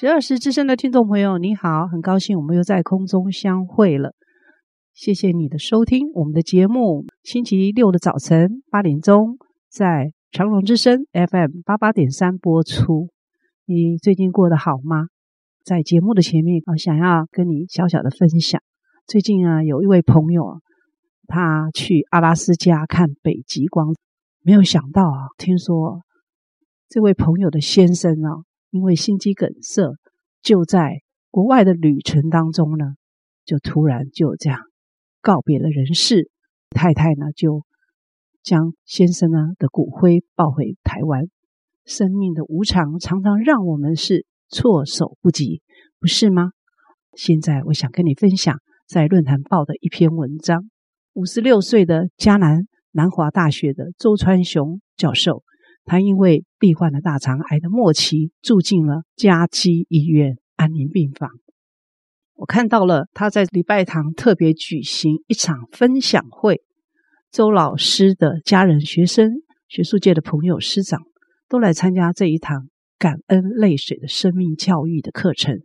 十二时之声的听众朋友，你好，很高兴我们又在空中相会了。谢谢你的收听，我们的节目星期六的早晨八点钟在长隆之声 FM 八八点三播出。你最近过得好吗？在节目的前面啊，想要跟你小小的分享，最近啊，有一位朋友啊，他去阿拉斯加看北极光，没有想到啊，听说这位朋友的先生啊。因为心肌梗塞，就在国外的旅程当中呢，就突然就这样告别了人世。太太呢，就将先生呢的骨灰抱回台湾。生命的无常常常让我们是措手不及，不是吗？现在我想跟你分享在论坛报的一篇文章。五十六岁的嘉南南华大学的周川雄教授。他因为罹患了大肠癌的末期，住进了嘉基医院安宁病房。我看到了他在礼拜堂特别举行一场分享会，周老师的家人、学生、学术界的朋友、师长都来参加这一堂感恩泪水的生命教育的课程。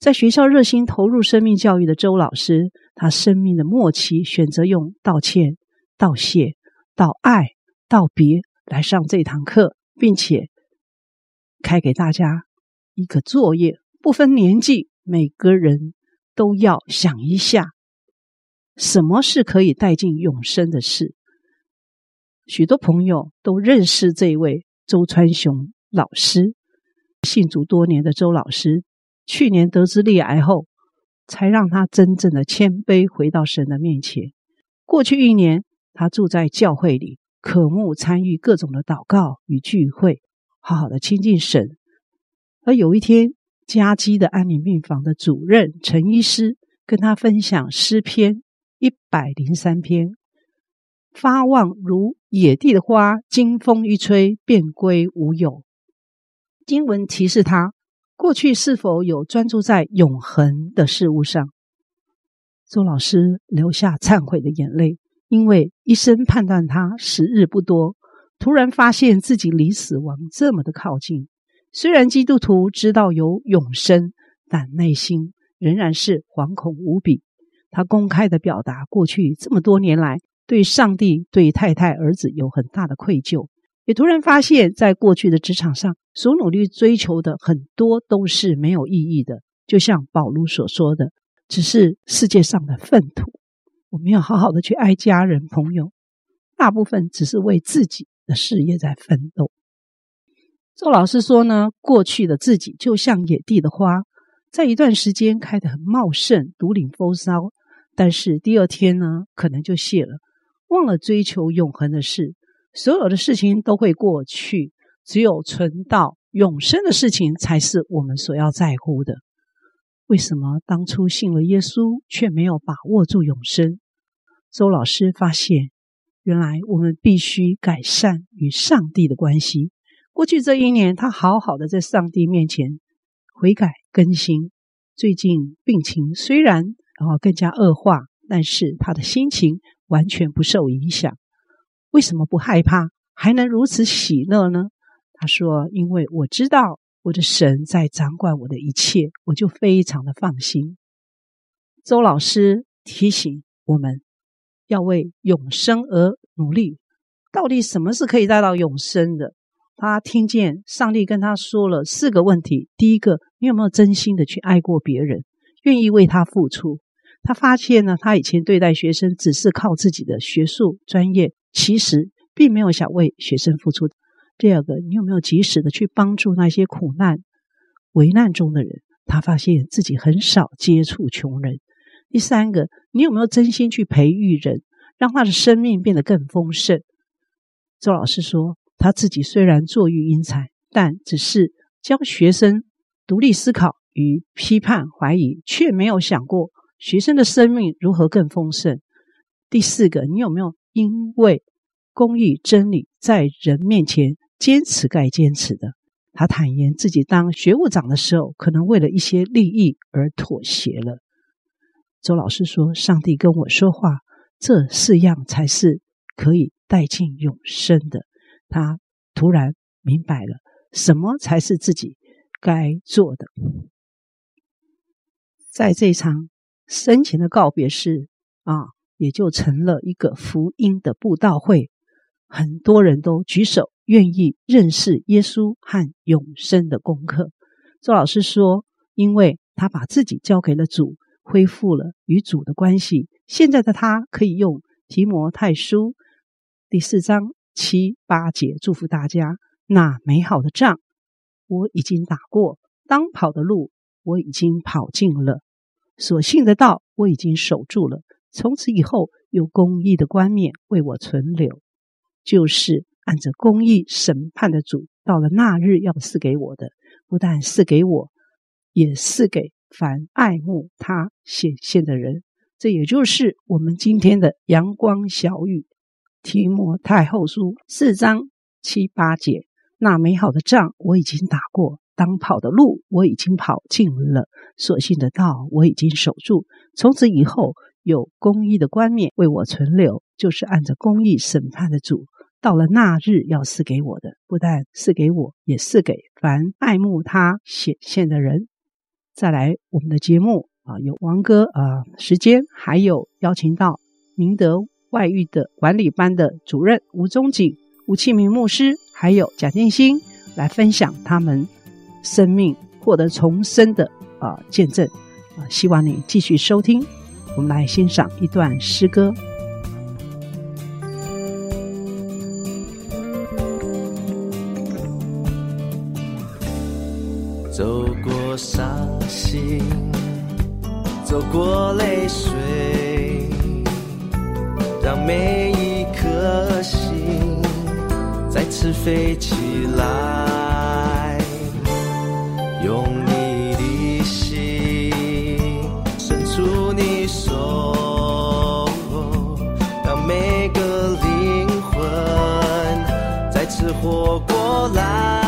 在学校热心投入生命教育的周老师，他生命的末期选择用道歉、道谢、道爱。道别来上这堂课，并且开给大家一个作业，不分年纪，每个人都要想一下，什么是可以带进永生的事。许多朋友都认识这位周川雄老师，信主多年的周老师，去年得知罹癌后，才让他真正的谦卑回到神的面前。过去一年，他住在教会里，渴慕参与各种的祷告与聚会，好好的亲近神。而有一天，嘉基的安宁病房的主任陈医师跟他分享诗篇一百零三篇。发旺如野地的花，经风一吹，便归无有。经文提示他，过去是否有专注在永恒的事物上？周老师流下忏悔的眼泪，因为医生判断他时日不多，突然发现自己离死亡这么的靠近。虽然基督徒知道有永生，但内心仍然是惶恐无比。他公开的表达，过去这么多年来。对上帝、对太太、儿子有很大的愧疚，也突然发现，在过去的职场上所努力追求的很多都是没有意义的。就像保罗所说的，只是世界上的粪土。我们要好好的去爱家人、朋友，大部分只是为自己的事业在奋斗。周老师说呢，过去的自己就像野地的花，在一段时间开得很茂盛，独领风骚，但是第二天呢，可能就谢了。忘了追求永恒的事，所有的事情都会过去，只有存到永生的事情才是我们所要在乎的。为什么当初信了耶稣，却没有把握住永生？周老师发现，原来我们必须改善与上帝的关系。过去这一年，他好好的在上帝面前悔改更新。最近病情虽然然后更加恶化，但是他的心情。完全不受影响，为什么不害怕，还能如此喜乐呢？他说：“因为我知道我的神在掌管我的一切，我就非常的放心。”周老师提醒我们要为永生而努力。到底什么是可以带到永生的？他听见上帝跟他说了四个问题：第一个，你有没有真心的去爱过别人，愿意为他付出？他发现呢，他以前对待学生只是靠自己的学术专业，其实并没有想为学生付出。第二个，你有没有及时的去帮助那些苦难、危难中的人？他发现自己很少接触穷人。第三个，你有没有真心去培育人，让他的生命变得更丰盛？周老师说，他自己虽然坐育英才，但只是教学生独立思考与批判怀疑，却没有想过。学生的生命如何更丰盛？第四个，你有没有因为公益真理在人面前坚持该坚持的？他坦言自己当学务长的时候，可能为了一些利益而妥协了。周老师说：“上帝跟我说话，这四样才是可以带进永生的。”他突然明白了，什么才是自己该做的。在这场。生前的告别式啊，也就成了一个福音的布道会。很多人都举手，愿意认识耶稣和永生的功课。周老师说，因为他把自己交给了主，恢复了与主的关系。现在的他可以用提摩太书第四章七八节祝福大家：那美好的仗我已经打过，当跑的路我已经跑尽了。所信的道我已经守住了，从此以后有公义的冠冕为我存留，就是按着公义审判的主，到了那日要赐给我的，不但赐给我，也赐给凡爱慕他显现的人。这也就是我们今天的阳光小语，提摩太后书四章七八节，那美好的仗我已经打过。当跑的路我已经跑尽了，所信的道我已经守住。从此以后有公义的冠冕为我存留，就是按着公义审判的主，到了那日要赐给我的，不但赐给我，也赐给凡爱慕他显现的人。再来，我们的节目啊，有王哥啊，时间还有邀请到明德外语的管理班的主任吴宗景吴庆明牧师，还有贾建新来分享他们生命获得重生的啊、呃、见证啊、希望你继续收听。我们来欣赏一段诗歌。伤心走过泪水让每一颗心再次飞起来用你的心伸出你手让每个灵魂再次活过来。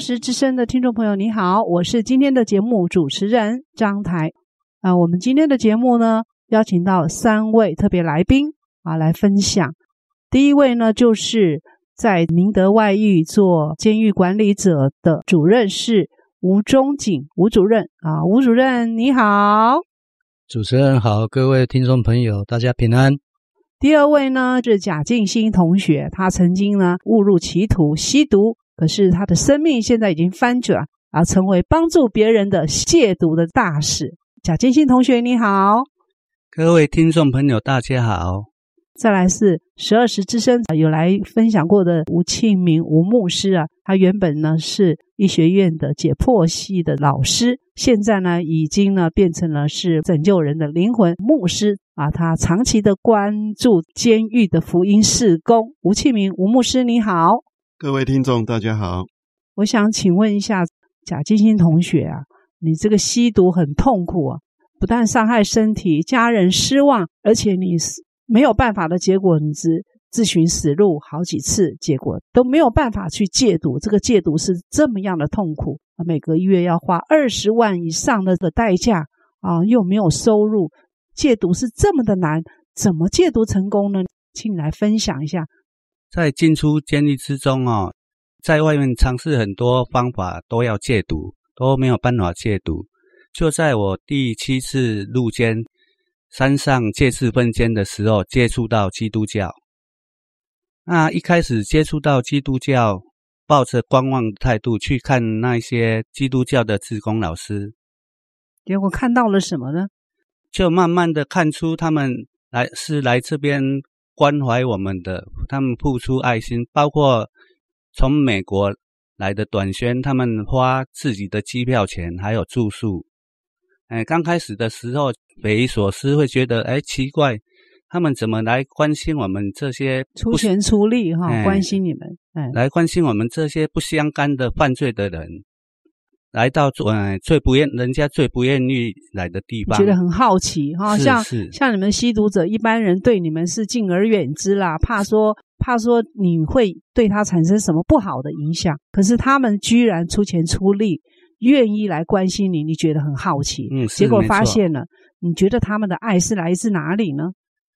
时之声的听众朋友，你好，我是今天的节目主持人张台。啊，我们今天的节目呢，邀请到三位特别来宾啊，来分享。第一位呢，就是在明德外狱做监狱管理者的主任是吴忠景吴主任啊，吴主任你好，主持人好，各位听众朋友大家平安。第二位呢，是贾静新同学，他曾经呢误入歧途吸毒。可是他的生命现在已经翻转，而成为帮助别人的亵渎的大使。贾建新同学，你好，各位听众朋友，大家好。再来是十二时之声有来分享过的吴庆明吴牧师啊，他原本呢是医学院的解剖系的老师，现在呢已经呢变成了是拯救人的灵魂牧师啊。他长期的关注监狱的福音事工。吴庆明吴牧师你好，各位听众大家好。我想请问一下贾金星同学啊，你这个吸毒很痛苦啊，不但伤害身体，家人失望，而且你是。没有办法的结果，你是自寻死路好几次，结果都没有办法去戒毒。这个戒毒是这么样的痛苦，每个月要花二十万以上的的代价啊，又没有收入，戒毒是这么的难，怎么戒毒成功呢？请你来分享一下。在进出监狱之中哦，在外面尝试很多方法都要戒毒，都没有办法戒毒。就在我第七次入监。山上戒次分监的时候，接触到基督教。那一开始接触到基督教，抱着观望态度去看那些基督教的志工老师，结果看到了什么呢？就慢慢的看出他们来是来这边关怀我们的，他们付出爱心，包括从美国来的短宣，他们花自己的机票钱，还有住宿。哎，刚开始的时候，匪夷所思，会觉得哎奇怪，他们怎么来关心我们这些出钱出力哈，关心你们，哎，来关心我们这些不相干的犯罪的人，来到最最不愿人家最不愿意来的地方，觉得很好奇哈，像像你们吸毒者，一般人对你们是敬而远之啦，怕说怕说你会对他产生什么不好的影响，可是他们居然出钱出力。愿意来关心你，你觉得很好奇，嗯，结果发现了，你觉得他们的爱是来自哪里呢？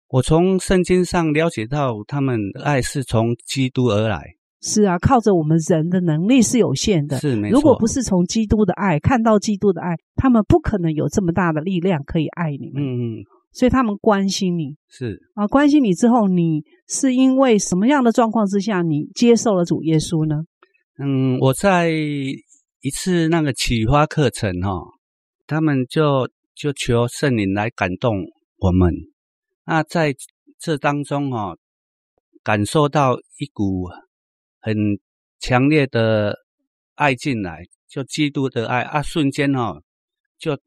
我从圣经上了解到，他们的爱是从基督而来。是啊，靠着我们人的能力是有限的，是没错。如果不是从基督的爱看到基督的爱，他们不可能有这么大的力量可以爱你们。嗯嗯，所以他们关心你，是啊，关心你之后，你是因为什么样的状况之下，你接受了主耶稣呢？嗯，我在。一次那个启发课程哈，他们就就求圣灵来感动我们。那在这当中哈，感受到一股很强烈的爱进来，就基督的爱啊，瞬间哈，就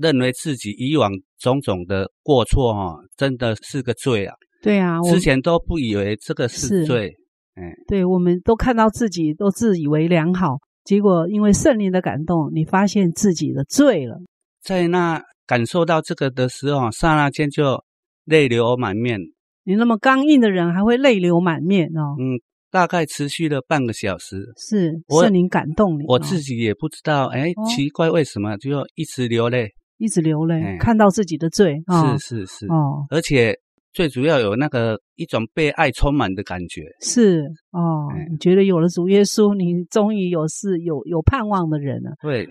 认为自己以往种种的过错哈，真的是个罪啊。对啊，之前都不以为这个是罪。嗯，对，我们都看到自己都自以为良好。结果，因为圣灵的感动，你发现自己的罪了。在那感受到这个的时候，刹那间就泪流满面。你那么刚硬的人，还会泪流满面哦？嗯，大概持续了半个小时。是圣灵感动你，我自己也不知道，哎，奇怪，为什么就要一直流泪，一直流泪，看到自己的罪。是是是哦，而且。最主要有那个一种被爱充满的感觉，是哦，你觉得有了主耶稣，你终于有是有有盼望的人了。对，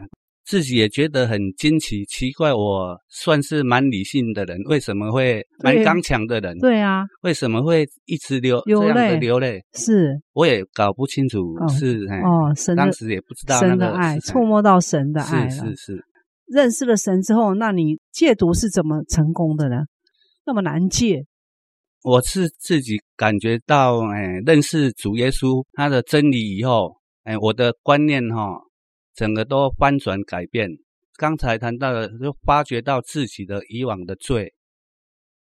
自己也觉得很惊奇，奇怪，我算是蛮理性的人，为什么会蛮刚强的人？对啊，为什么会一直流这样的流泪？是，我也搞不清楚，是哦，神当时也不知道神的爱，触摸到神的爱。是是是，认识了神之后，那你戒毒是怎么成功的呢？那么难戒。我是自己感觉到，哎，认识主耶稣他的真理以后，哎，我的观念哈，整个都翻转改变。刚才谈到的，就发觉到自己的以往的罪，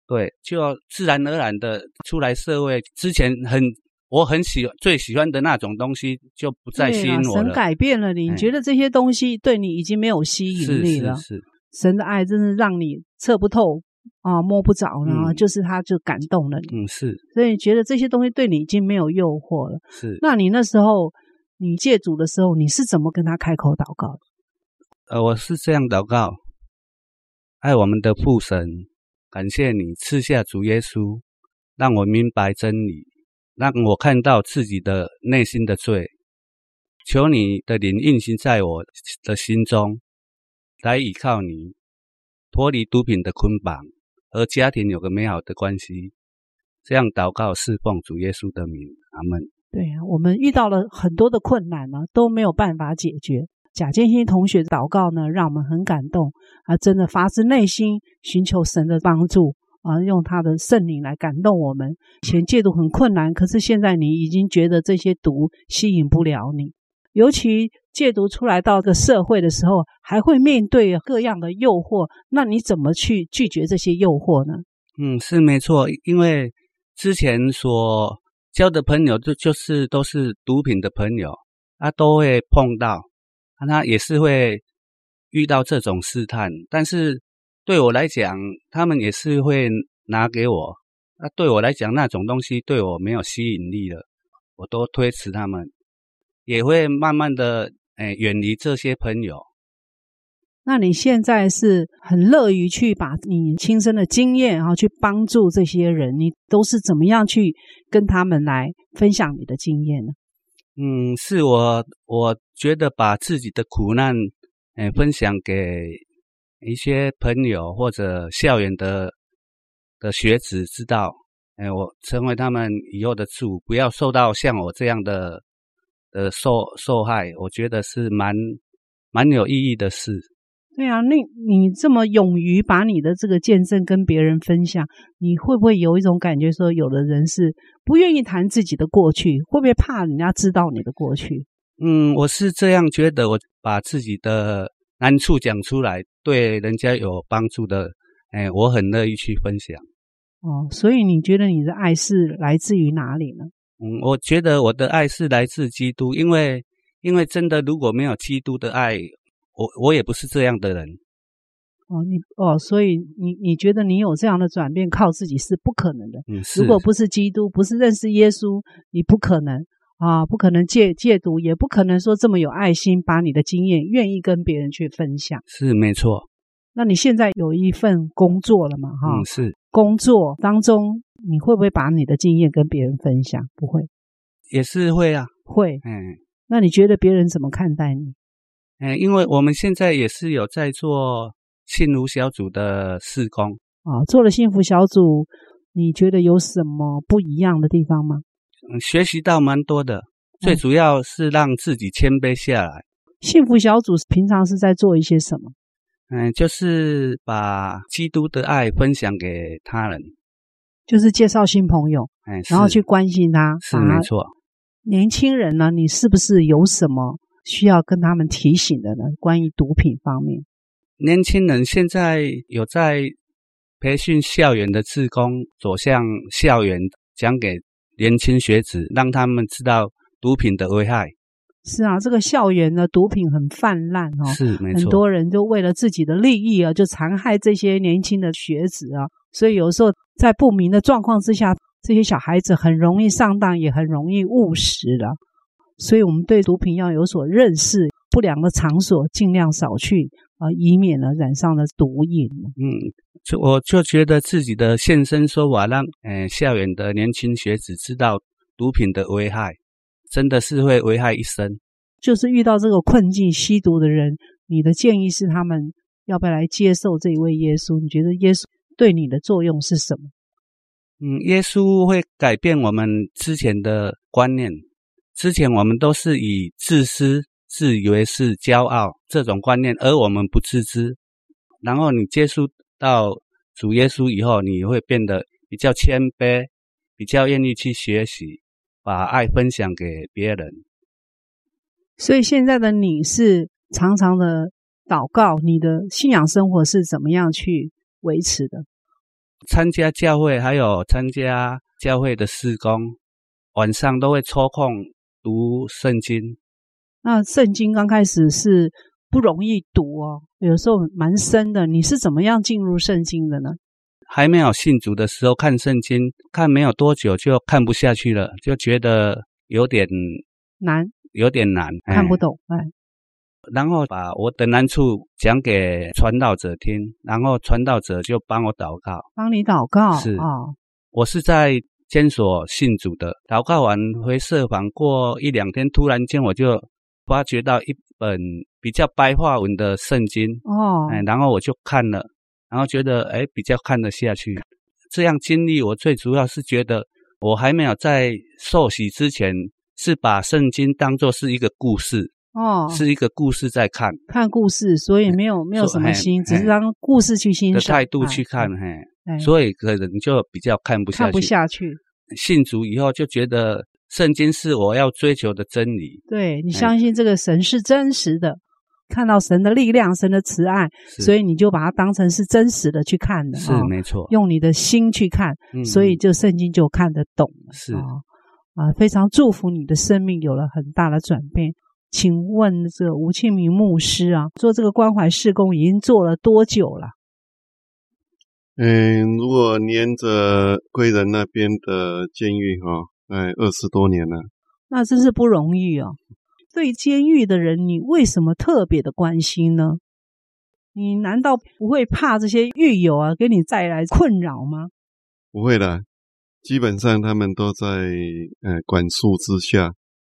对，就自然而然的出来社会。之前很我很喜最喜欢的那种东西，就不再吸引我了。神改变了你，你觉得这些东西对你已经没有吸引力了。是是是，神的爱真是让你测不透。啊，摸不着，然后就是他就感动了你。嗯，是。所以觉得这些东西对你已经没有诱惑了。是。那你那时候你戒主的时候，你是怎么跟他开口祷告的？呃，我是这样祷告：爱我们的父神，感谢你赐下主耶稣，让我明白真理，让我看到自己的内心的罪。求你的灵运行在我的心中，来依靠你，脱离毒品的捆绑。和家庭有个美好的关系，这样祷告侍奉主耶稣的名，阿门。对啊，我们遇到了很多的困难呢，都没有办法解决。贾建新同学的祷告呢，让我们很感动，啊，真的发自内心寻求神的帮助啊，用他的圣灵来感动我们。前戒毒很困难，可是现在你已经觉得这些毒吸引不了你。尤其戒毒出来到这个社会的时候，还会面对各样的诱惑，那你怎么去拒绝这些诱惑呢？嗯，是没错，因为之前所交的朋友就就是都是毒品的朋友，他都会碰到，他也是会遇到这种试探，但是对我来讲，他们也是会拿给我，那对我来讲，那种东西对我没有吸引力了，我都推辞他们。也会慢慢的，诶，远离这些朋友。那你现在是很乐于去把你亲身的经验，然后去帮助这些人，你都是怎么样去跟他们来分享你的经验呢？嗯，是我，我觉得把自己的苦难，诶，分享给一些朋友或者校园的的学子知道，诶，我成为他们以后的主，不要受到像我这样的。的受受害，我觉得是蛮蛮有意义的事。对啊，那你这么勇于把你的这个见证跟别人分享，你会不会有一种感觉说，有的人是不愿意谈自己的过去，会不会怕人家知道你的过去？嗯，我是这样觉得，我把自己的难处讲出来，对人家有帮助的，哎，我很乐意去分享。哦，所以你觉得你的爱是来自于哪里呢？嗯，我觉得我的爱是来自基督，因为因为真的如果没有基督的爱，我我也不是这样的人。哦，你哦，所以你你觉得你有这样的转变，靠自己是不可能的。嗯，是。如果不是基督，不是认识耶稣，你不可能啊，不可能戒戒毒，也不可能说这么有爱心，把你的经验愿意跟别人去分享。是没错。那你现在有一份工作了嘛？哈，嗯，是。工作当中。你会不会把你的经验跟别人分享？不会，也是会啊，会。嗯，那你觉得别人怎么看待你？嗯，因为我们现在也是有在做幸福小组的施工啊，做了幸福小组，你觉得有什么不一样的地方吗？嗯，学习到蛮多的，最主要是让自己谦卑下来。幸福小组平常是在做一些什么？嗯，就是把基督的爱分享给他人。就是介绍新朋友，嗯，然后去关心他，是没错。年轻人呢，你是不是有什么需要跟他们提醒的呢？关于毒品方面，年轻人现在有在培训校园的志工，走向校园讲给年轻学子，让他们知道毒品的危害。是啊，这个校园的毒品很泛滥哦，是没错。很多人就为了自己的利益啊，就残害这些年轻的学子啊，所以有时候。在不明的状况之下，这些小孩子很容易上当，也很容易误食了。所以，我们对毒品要有所认识，不良的场所尽量少去啊，以免呢染上了毒瘾。嗯，就我就觉得自己的现身说法，让呃校园的年轻学子知道毒品的危害，真的是会危害一生。就是遇到这个困境，吸毒的人，你的建议是他们要不要来接受这一位耶稣？你觉得耶稣？对你的作用是什么？嗯，耶稣会改变我们之前的观念。之前我们都是以自私、自以为是、骄傲这种观念，而我们不自知。然后你接触到主耶稣以后，你会变得比较谦卑，比较愿意去学习，把爱分享给别人。所以现在的你是常常的祷告，你的信仰生活是怎么样去维持的？参加教会，还有参加教会的施工，晚上都会抽空读圣经。那圣经刚开始是不容易读哦，有时候蛮深的。你是怎么样进入圣经的呢？还没有信主的时候看圣经，看没有多久就看不下去了，就觉得有点难，有点难，看不懂，哎。然后把我的难处讲给传道者听，然后传道者就帮我祷告，帮你祷告。是啊，哦，我是在监所信主的。祷告完回社房过一两天，突然间我就发觉到一本比较白话文的圣经哦，哎，然后我就看了，然后觉得哎比较看得下去。这样经历，我最主要是觉得我还没有在受洗之前，是把圣经当作是一个故事。哦，是一个故事在看，看故事，所以没有没有什么心，只是当故事去欣赏的态度去看，嘿，所以可能就比较看不下去。看不下去。信主以后就觉得圣经是我要追求的真理。对，你相信这个神是真实的，看到神的力量、神的慈爱，所以你就把它当成是真实的去看的。是没错，用你的心去看，所以就圣经就看得懂。是啊，非常祝福你的生命有了很大的转变。请问这个吴庆明牧师啊，做这个关怀事工已经做了多久了？嗯，如果连着贵人那边的监狱哈，哎，二十多年了，那真是不容易哦。对监狱的人，你为什么特别的关心呢？你难道不会怕这些狱友啊给你带来困扰吗？不会的，基本上他们都在呃管束之下。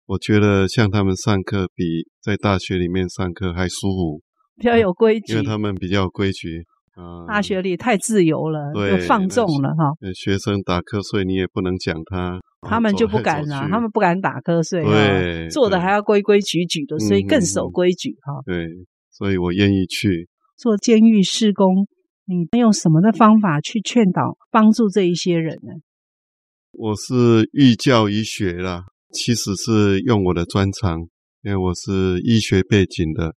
我觉得像他们上课比在大学里面上课还舒服，比较有规矩，因为他们比较有规矩啊。大学里太自由了，对，就放纵了哈。学生打瞌睡，你也不能讲他，他们就不敢了，他们不敢打瞌睡，对，做的还要规规矩矩的，所以更守规矩哈。对，所以我愿意去做监狱施工。你用什么的方法去劝导、帮助这一些人呢？我是寓教于学啦。其实是用我的专长，因为我是医学背景的，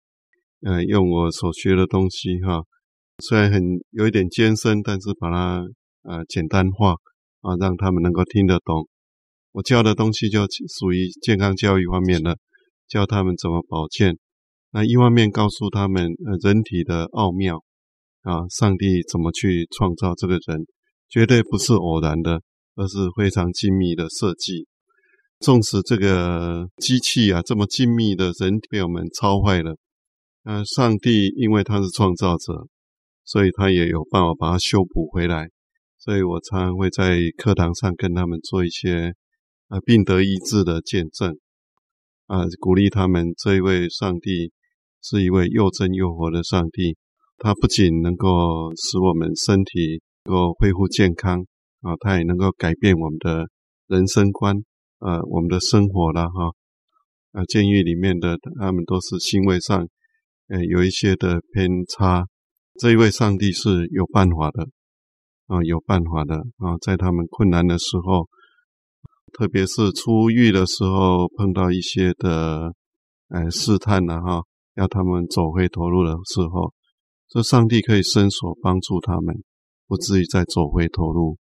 呃，用我所学的东西哈，虽然很有一点艰深，但是把它呃简单化啊，让他们能够听得懂。我教的东西就属于健康教育方面的，教他们怎么保健。那一方面告诉他们呃人体的奥妙啊，上帝怎么去创造这个人，绝对不是偶然的，而是非常精密的设计。纵使这个机器啊这么精密的人被我们操坏了，呃，上帝因为他是创造者，所以他也有办法把它修补回来。所以我常常会在课堂上跟他们做一些啊病得医治的见证，啊鼓励他们这一位上帝是一位又真又活的上帝，他不仅能够使我们身体能够恢复健康啊，他也能够改变我们的人生观。呃，我们的生活了哈，啊，监狱里面的他们都是行为上，呃，有一些的偏差。这一位上帝是有办法的，啊，有办法的啊，在他们困难的时候，特别是出狱的时候，碰到一些的，呃，试探了哈，要他们走回头路的时候，这上帝可以伸手帮助他们，不至于再走回头路。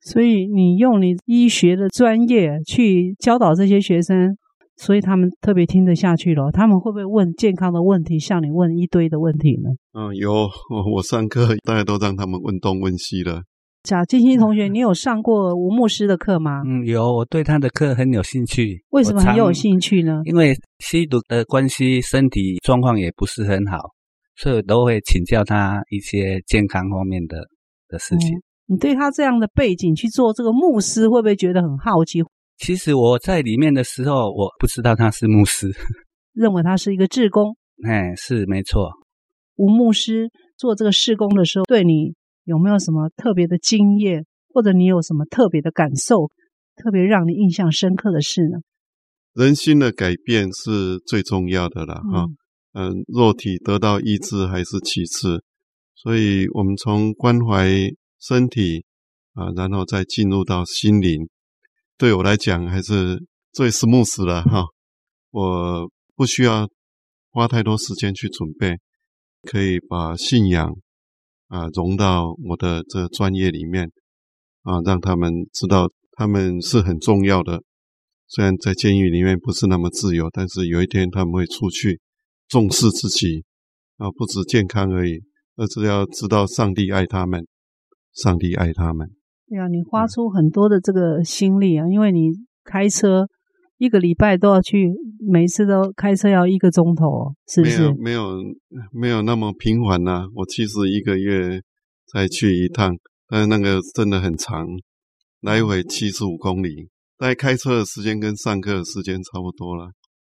所以你用你医学的专业去教导这些学生，所以他们特别听得下去了。他们会不会问健康的问题，向你问一堆的问题呢？嗯，有，我上课大家都让他们问东问西了。贾静心同学，你有上过吴牧师的课吗？嗯，有，我对他的课很有兴趣。为什么很有兴趣呢？因为吸毒的关系，身体状况也不是很好，所以都会请教他一些健康方面的的事情。嗯你对他这样的背景去做这个牧师，会不会觉得很好奇？其实我在里面的时候，我不知道他是牧师，认为他是一个志工。哎，是没错。吴牧师做这个事工的时候，对你有没有什么特别的经验，或者你有什么特别的感受，特别让你印象深刻的事呢？人心的改变是最重要的了，哈、嗯。嗯，肉体得到医治还是其次，所以我们从关怀。身体啊，然后再进入到心灵，对我来讲还是最 smooth 了哈。我不需要花太多时间去准备，可以把信仰啊融到我的这专业里面啊，让他们知道他们是很重要的。虽然在监狱里面不是那么自由，但是有一天他们会出去，重视自己啊，不止健康而已，而是要知道上帝爱他们。上帝爱他们。对啊，你花出很多的这个心力啊，因为你开车一个礼拜都要去，每次都开车要一个钟头，是不是？没有，没有，没有那么频繁呐。我其实一个月才去一趟，但是那个真的很长，来回七十五公里，大概开车的时间跟上课的时间差不多了。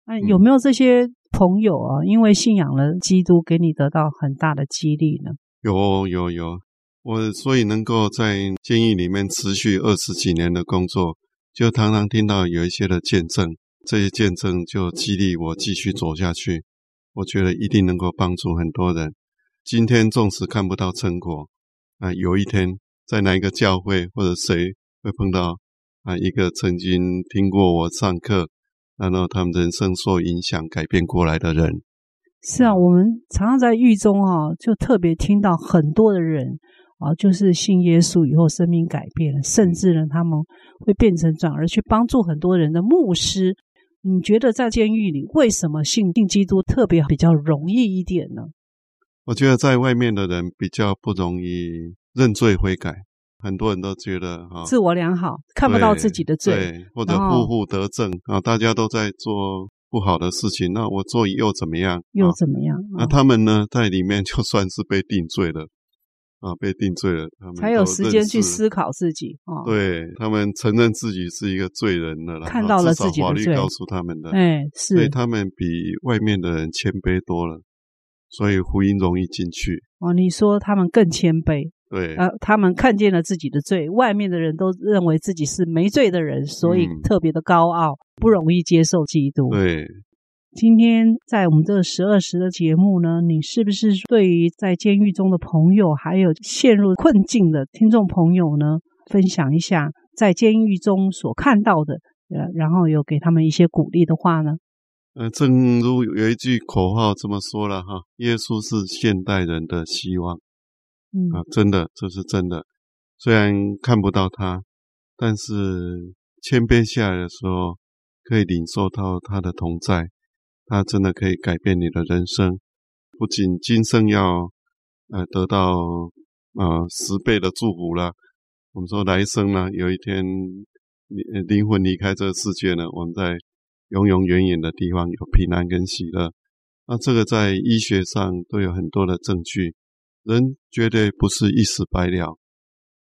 哎，有没有这些朋友啊？因为信仰了基督，给你得到很大的激励呢？有，有，有。我所以能够在监狱里面持续二十几年的工作，就常常听到有一些的见证，这些见证就激励我继续走下去。我觉得一定能够帮助很多人。今天纵使看不到成果，啊，有一天在哪一个教会或者谁会碰到啊一个曾经听过我上课，然后他们人生受影响改变过来的人。是啊，我们常常在狱中啊，就特别听到很多的人啊，就是信耶稣以后生命改变了，甚至呢他们会变成转而去帮助很多人的牧师。你觉得在监狱里为什么信信基督特别比较容易一点呢？我觉得在外面的人比较不容易认罪悔改，很多人都觉得哈，自我良好，看不到自己的罪，对，或者负负得正啊，大家都在做不好的事情，那我做又怎么样？又怎么样？哦、那他们呢，在里面就算是被定罪了啊，被定罪了，他们才有时间去思考自己啊。哦、对他们承认自己是一个罪人了啦，看到了自己的罪，法律告诉他们的，哎，是，所以他们比外面的人谦卑多了，所以福音容易进去。哦，你说他们更谦卑。对，呃，他们看见了自己的罪，外面的人都认为自己是没罪的人，所以特别的高傲，嗯、不容易接受基督。对，今天在我们这个十二时的节目呢，你是不是对于在监狱中的朋友，还有陷入困境的听众朋友呢，分享一下在监狱中所看到的，呃，然后有给他们一些鼓励的话呢？呃，正如有一句口号这么说了哈，耶稣是现代人的希望。嗯啊，真的，这是真的。虽然看不到他，但是谦卑下来的时候，可以领受到他的同在。他真的可以改变你的人生，不仅今生要呃得到呃十倍的祝福了。我们说来生呢，有一天灵灵魂离开这个世界呢，我们在永永远远的地方有平安跟喜乐。那这个在医学上都有很多的证据。人绝对不是一死百了。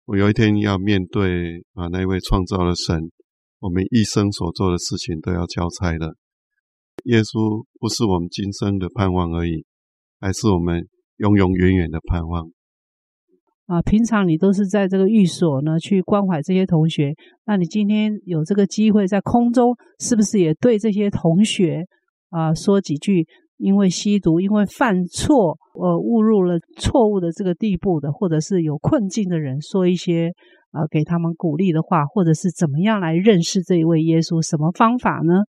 我有一天要面对啊，那位创造的神，我们一生所做的事情都要交差的。耶稣不是我们今生的盼望而已，还是我们永永远远的盼望。啊，平常你都是在这个寓所呢，去关怀这些同学。那你今天有这个机会在空中，是不是也对这些同学啊说几句？因为吸毒，因为犯错，呃，误入了错误的这个地步的，或者是有困境的人，说一些呃给他们鼓励的话，或者是怎么样来认识这一位耶稣？什么方法呢？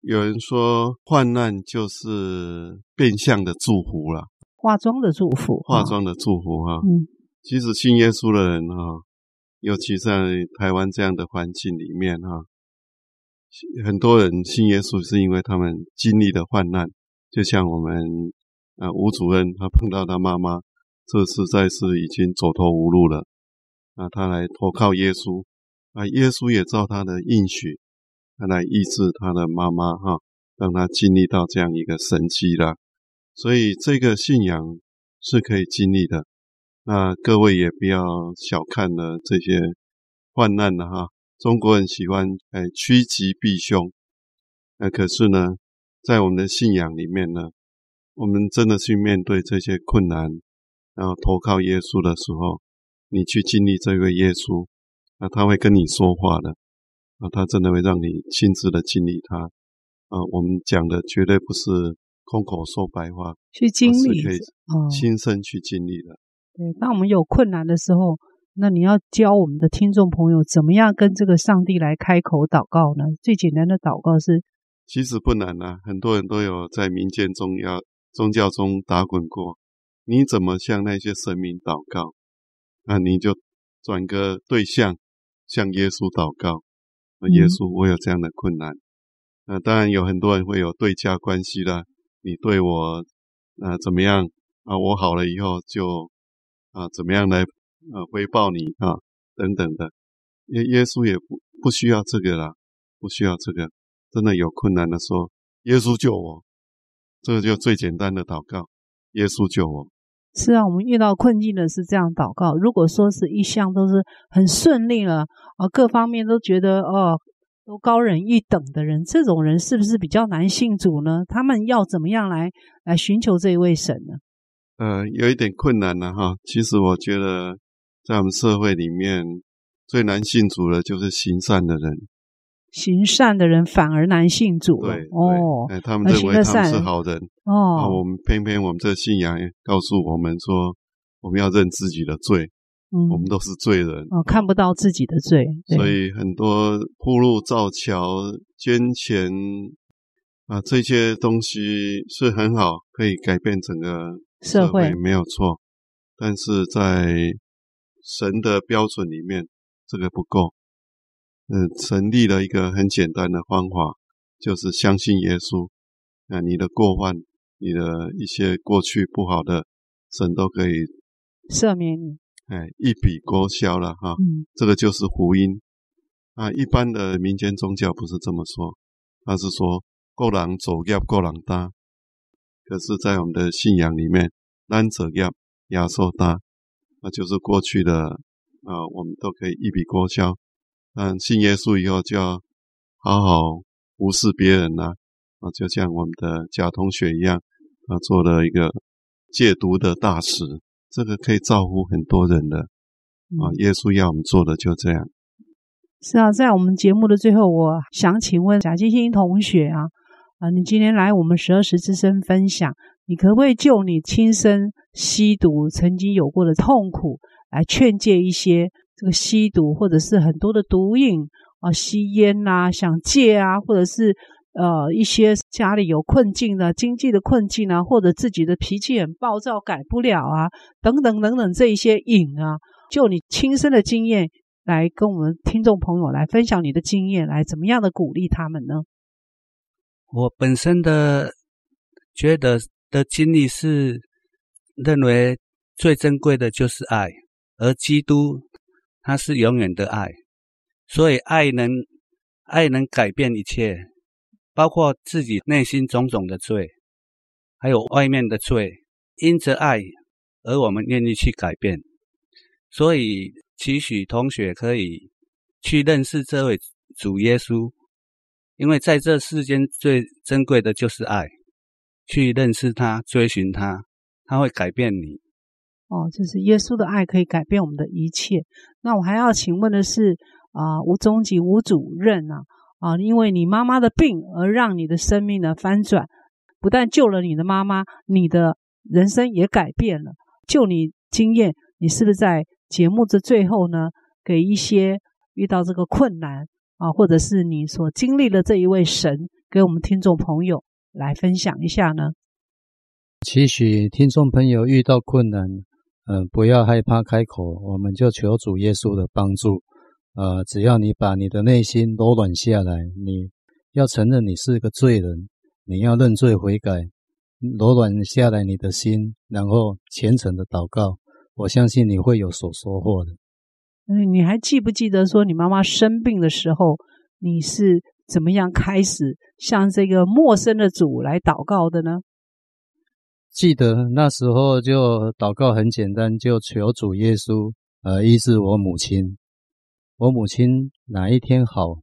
有人说，患难就是变相的祝福了，化妆的祝福，化妆的祝福哈。嗯，其实信耶稣的人哈，尤其在台湾这样的环境里面哈，很多人信耶稣是因为他们经历的患难。就像我们啊，吴主任他碰到他妈妈，这实在是已经走投无路了啊，他来投靠耶稣啊，耶稣也照他的应许，他来医治他的妈妈哈，让他经历到这样一个神迹了。所以这个信仰是可以经历的。那各位也不要小看了这些患难了哈。中国人喜欢哎趋吉避凶，那可是呢，在我们的信仰里面呢，我们真的去面对这些困难，然后投靠耶稣的时候，你去经历这个耶稣，那他会跟你说话的，啊，他真的会让你亲自的经历他，啊，我们讲的绝对不是空口说白话，去经历，是可以亲身去经历的。对，当我们有困难的时候，那你要教我们的听众朋友怎么样跟这个上帝来开口祷告呢？最简单的祷告是。其实不难啊，很多人都有在民间宗教宗教中打滚过。你怎么向那些神明祷告？那你就转个对象，向耶稣祷告。耶稣，我有这样的困难。那当然有很多人会有对价关系啦。你对我啊怎么样啊？我好了以后就啊怎么样来呃回报你啊等等的。耶耶稣也不不需要这个啦，不需要这个。真的有困难的时候，耶稣救我，这个就最简单的祷告。耶稣救我。是啊，我们遇到困境的是这样祷告。如果说是一向都是很顺利了啊，各方面都觉得哦都高人一等的人，这种人是不是比较难信主呢？他们要怎么样来来寻求这一位神呢？呃，有一点困难了哈。其实我觉得，在我们社会里面最难信主的就是行善的人。行善的人反而难信主。对，哦，哎，他们认为他们是好人。哦，我们偏偏我们这信仰告诉我们说，我们要认自己的罪，嗯，我们都是罪人，哦，看不到自己的罪，所以很多铺路造桥、捐钱啊，这些东西是很好，可以改变整个社会，社会没有错。但是在神的标准里面，这个不够。嗯，成立了一个很简单的方法，就是相信耶稣。那你的过犯，你的一些过去不好的，神都可以赦免你。哎，一笔勾销了哈。嗯，这个就是福音。啊，一般的民间宗教不是这么说，他是说各人走业各人担。可是，在我们的信仰里面，担者业耶稣担，那就是过去的啊，我们都可以一笔勾销。但信耶稣以后，就要好好服侍别人呐，啊，就像我们的贾同学一样，啊，做了一个戒毒的大使，这个可以造福很多人的，啊，耶稣要我们做的就这样。是啊，在我们节目的最后，我想请问贾金星同学啊，啊，你今天来我们十二时之声分享，你可不可以就你亲身吸毒曾经有过的痛苦，来劝诫一些？这个吸毒，或者是很多的毒瘾啊，吸烟呐、啊，想戒啊，或者是呃一些家里有困境的经济的困境啊，或者自己的脾气很暴躁，改不了啊，等等等等这一些瘾啊，就你亲身的经验来跟我们听众朋友来分享你的经验，来怎么样的鼓励他们呢？我本身的觉得的经历是认为最珍贵的就是爱，而基督。他是永远的爱，所以爱能爱能改变一切，包括自己内心种种的罪，还有外面的罪。因着爱，而我们愿意去改变。所以，期许同学可以去认识这位主耶稣，因为在这世间最珍贵的就是爱。去认识他，追寻他，他会改变你。哦，就是耶稣的爱可以改变我们的一切。那我还要请问的是，啊、吴宗吉吴主任啊，啊，因为你妈妈的病而让你的生命呢翻转，不但救了你的妈妈，你的人生也改变了。就你经验，你是不是在节目的最后呢，给一些遇到这个困难啊，或者是你所经历的这一位神，给我们听众朋友来分享一下呢？期许听众朋友遇到困难。嗯，不要害怕开口，我们就求主耶稣的帮助。呃，只要你把你的内心柔软下来，你要承认你是个罪人，你要认罪悔改，柔软下来你的心，然后虔诚的祷告，我相信你会有所收获的。嗯，你还记不记得说你妈妈生病的时候，你是怎么样开始向这个陌生的主来祷告的呢？记得那时候就祷告很简单，就求主耶稣，呃，医治我母亲。我母亲哪一天好，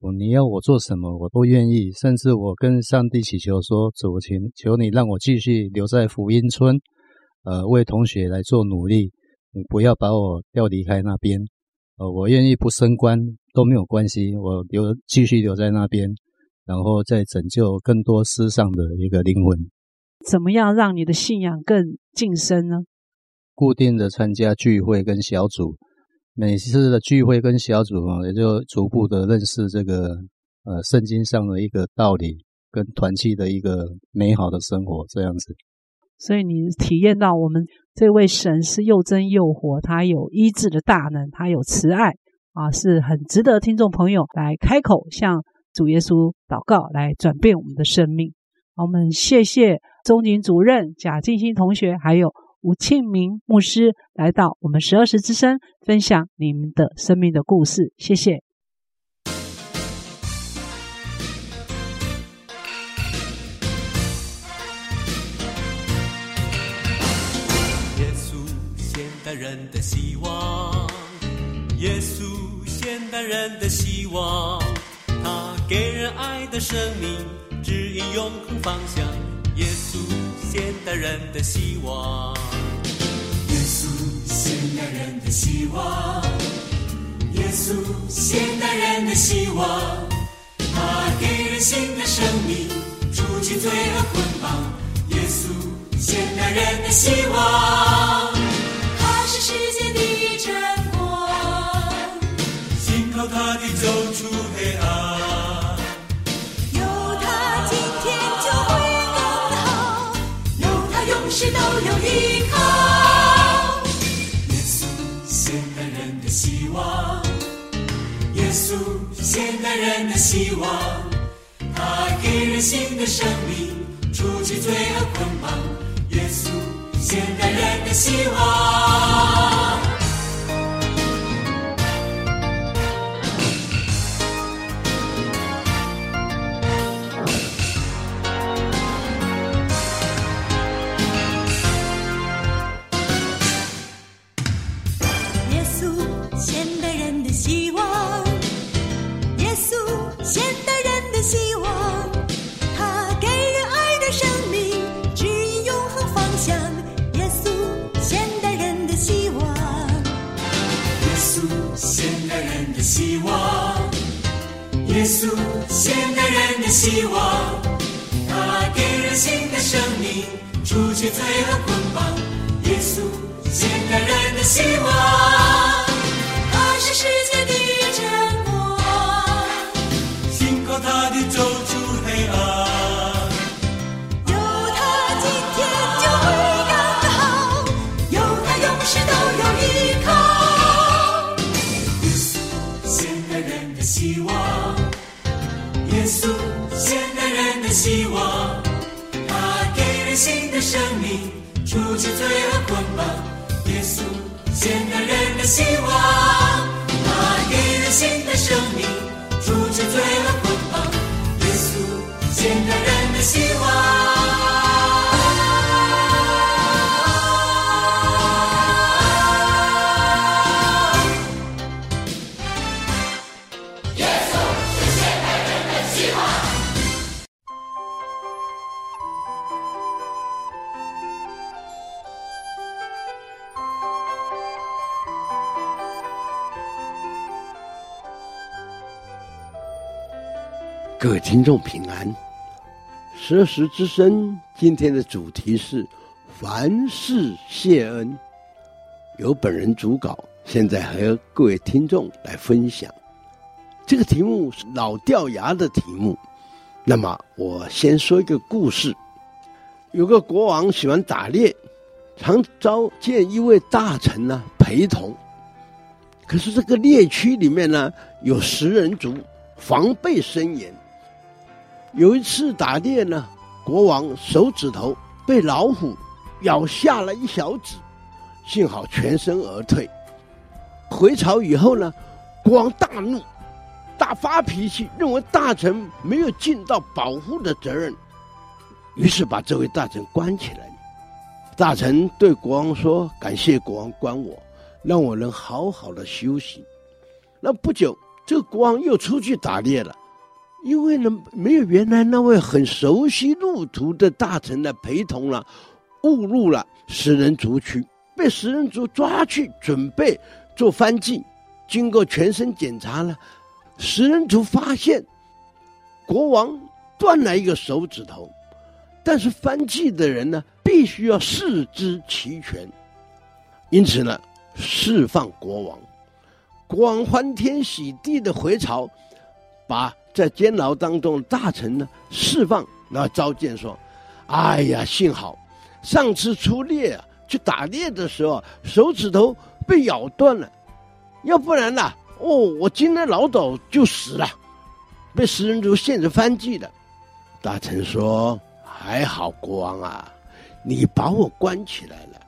我你要我做什么，我都愿意。甚至我跟上帝祈求说：主，请求你让我继续留在福音村，呃，为同学来做努力。你不要把我调离开那边，呃，我愿意不升官都没有关系，我留继续留在那边，然后再拯救更多世上的一个灵魂。怎么样让你的信仰更晋升呢？固定的参加聚会跟小组，每次的聚会跟小组啊，也就逐步的认识这个呃圣经上的一个道理，跟团契的一个美好的生活这样子。所以你体验到我们这位神是又真又活，他有医治的大能，他有慈爱啊，是很值得听众朋友来开口向主耶稣祷告，来转变我们的生命。我们谢谢中景主任贾静心同学，还有吴庆明牧师来到我们十二时之声，分享你们的生命的故事。谢谢。耶稣，现代人的希望。耶稣，现代人的希望。他给人爱的生命。指引永恒方向，耶稣现代人的希望。耶稣现代人的希望，耶稣现代人的希望，他给人新的生命，除去罪恶捆绑。耶稣现代人的希望，他是世界的真光，信靠他的走出黑暗。有依靠。耶稣现代人的希望，耶稣现代人的希望，他给人新的生命，除去罪恶捆绑。耶稣现代人的希望。的希望。他给人爱的生命，指引永恒方向。耶稣，现代人的希望。耶稣，现代人的希望。耶稣，现代人的希望。他给人新的生命，除去罪恶捆绑。耶稣。现代人的希望，他是世新的生命，除去罪恶捆绑。耶稣，现代人的希望，他给人新的生各位听众平安，十二时之声今天的主题是凡事谢恩，由本人主稿，现在和各位听众来分享。这个题目是老掉牙的题目，那么我先说一个故事。有个国王喜欢打猎，常召见一位大臣呢陪同。可是这个猎区里面呢有食人族，防备森严。有一次打猎呢，国王手指头被老虎咬下了一小指，幸好全身而退。回朝以后呢，国王大怒，大发脾气，认为大臣没有尽到保护的责任，于是把这位大臣关起来。大臣对国王说：“感谢国王关我，让我能好好的休息。”那不久，这个国王又出去打猎了。因为呢，没有原来那位很熟悉路途的大臣的陪同了，误入了食人族区，被食人族抓去准备做翻祭。经过全身检查了，食人族发现国王断了一个手指头，但是翻祭的人呢，必须要四肢齐全，因此呢，释放国王。国王欢天喜地的回朝，把。在监牢当中，大臣呢释放，然后召见说：“哎呀，幸好上次出猎啊，去打猎的时候，手指头被咬断了，要不然呐、哦，我今天老早就死了，被食人族献着燔祭的。”大臣说：“还好，国王啊，你把我关起来了，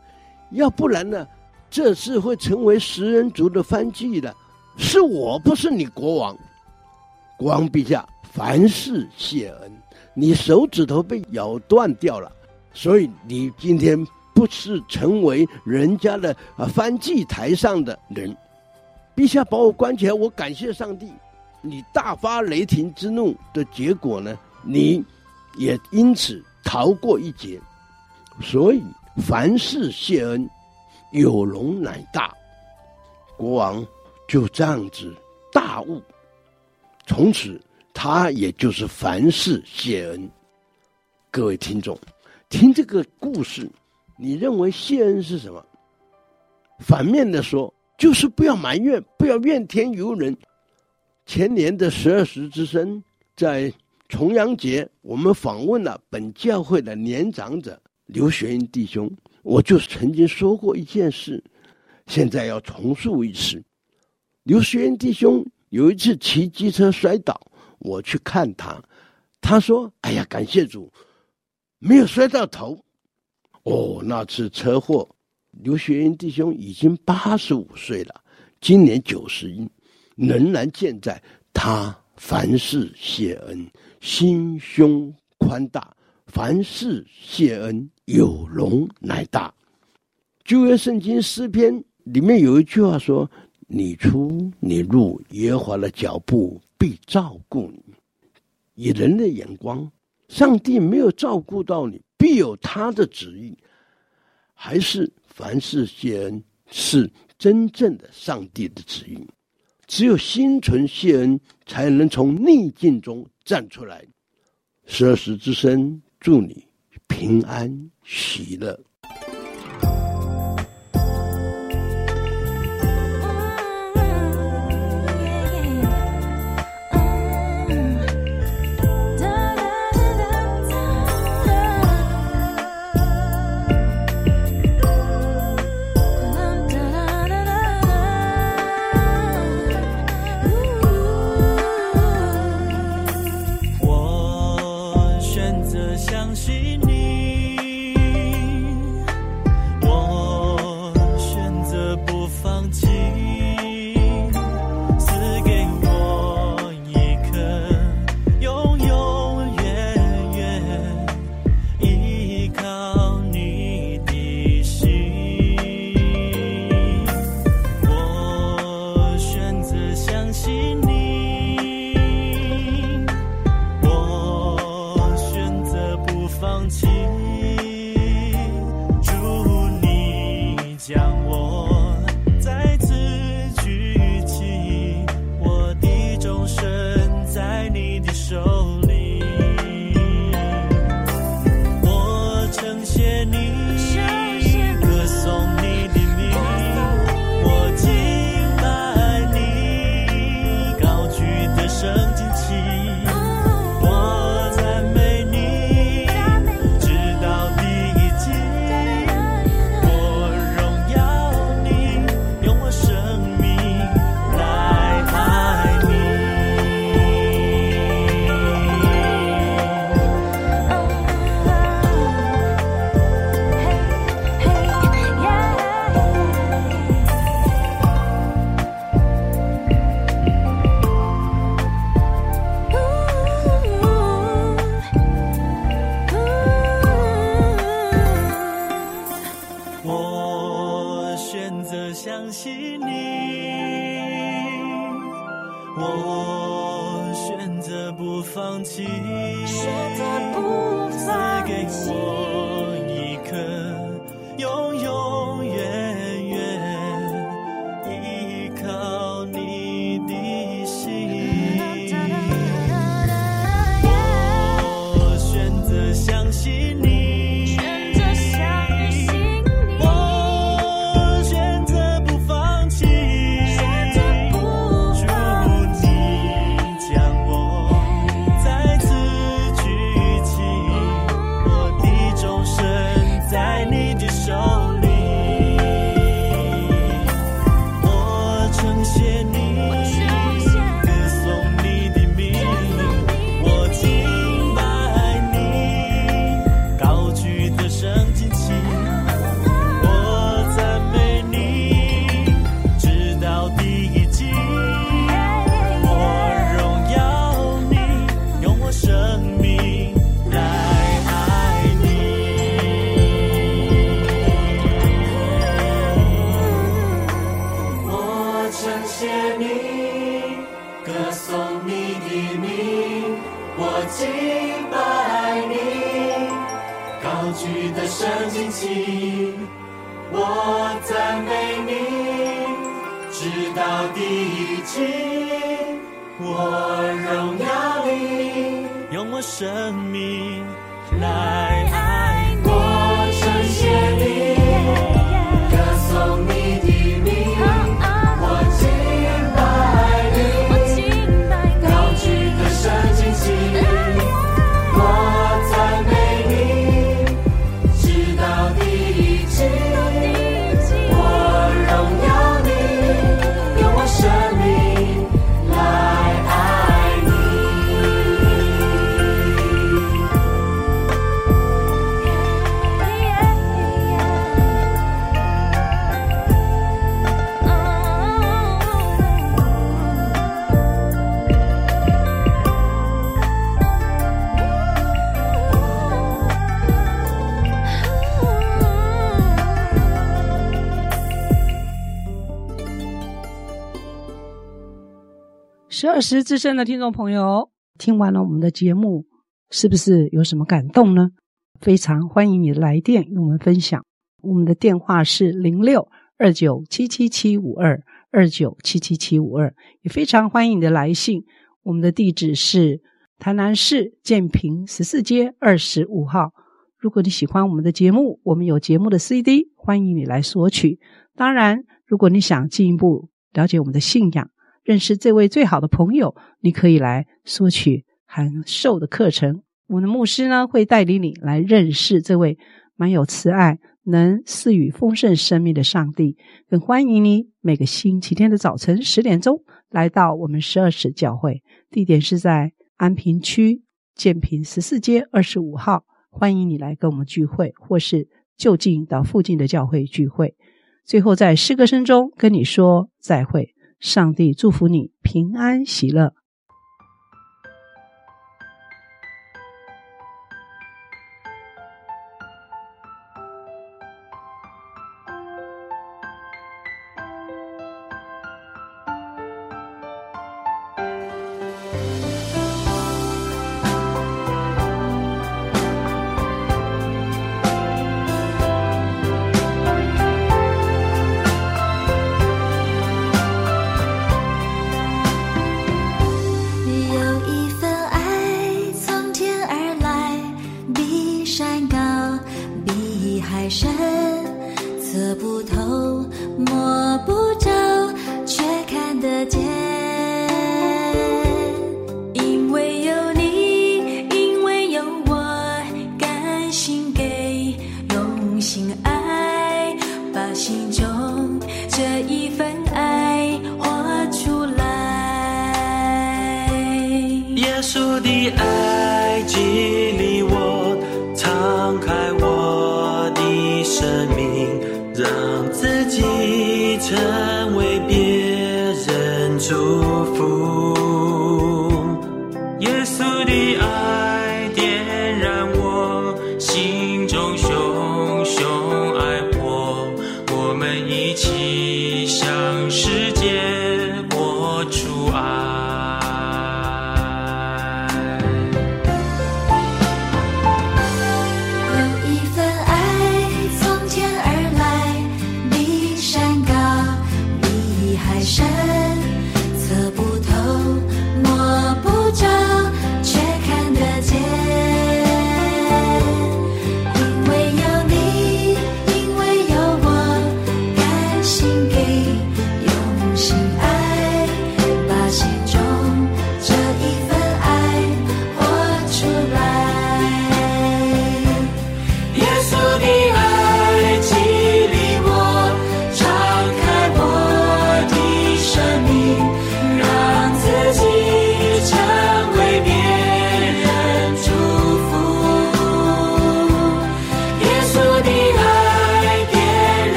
要不然呢，这次会成为食人族的翻祭的，是我不是你国王。”国王陛下，凡事谢恩。你手指头被咬断掉了，所以你今天不是成为人家的啊翻祭台上的人。陛下把我关起来，我感谢上帝。你大发雷霆之怒的结果呢？你也因此逃过一劫。所以凡事谢恩，有容乃大。国王就这样子大悟。从此，他也就是凡事谢恩。各位听众，听这个故事，你认为谢恩是什么？反面的说，就是不要埋怨，不要怨天尤人，前年的十二时之声，在重阳节，我们访问了本教会的年长者刘学英弟兄。我就曾经说过一件事，现在要重述一次。刘学英弟兄有一次骑机车摔倒，我去看他，他说：“哎呀，感谢主，没有摔到头。”哦，那次车祸，刘学英弟兄已经八十五岁了，今年九十一，仍然健在。他凡事谢恩。心胸宽大，凡事谢恩，有容乃大。旧约圣经诗篇里面有一句话说：“你出你入，耶和华的脚步必照顾你。”以人的眼光，上帝没有照顾到你，必有他的旨意。还是凡事谢恩，是真正的上帝的旨意。只有心存谢恩，才能从逆境中站出来。十二时之声，祝你平安喜乐。放弃。十二时之声的听众朋友，听完了我们的节目，是不是有什么感动呢？非常欢迎你来电与我们分享。我们的电话是零六二九七七七五二二九七七七五二，也非常欢迎你的来信。我们的地址是台南市建平十四街二十五号。如果你喜欢我们的节目，我们有节目的 CD，欢迎你来索取。当然，如果你想进一步了解我们的信仰，认识这位最好的朋友，你可以来索取函授的课程。我们的牧师呢，会带领你来认识这位满有慈爱、能赐予丰盛生命的上帝。更欢迎你每个星期天的早晨十点钟来到我们十二时教会，地点是在安平区建平十四街二十五号。欢迎你来跟我们聚会，或是就近到附近的教会聚会。最后在诗歌声中跟你说再会，上帝祝福你平安喜乐。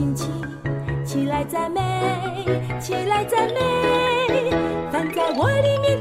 心情，起来赞美，起来赞美，放在我里面。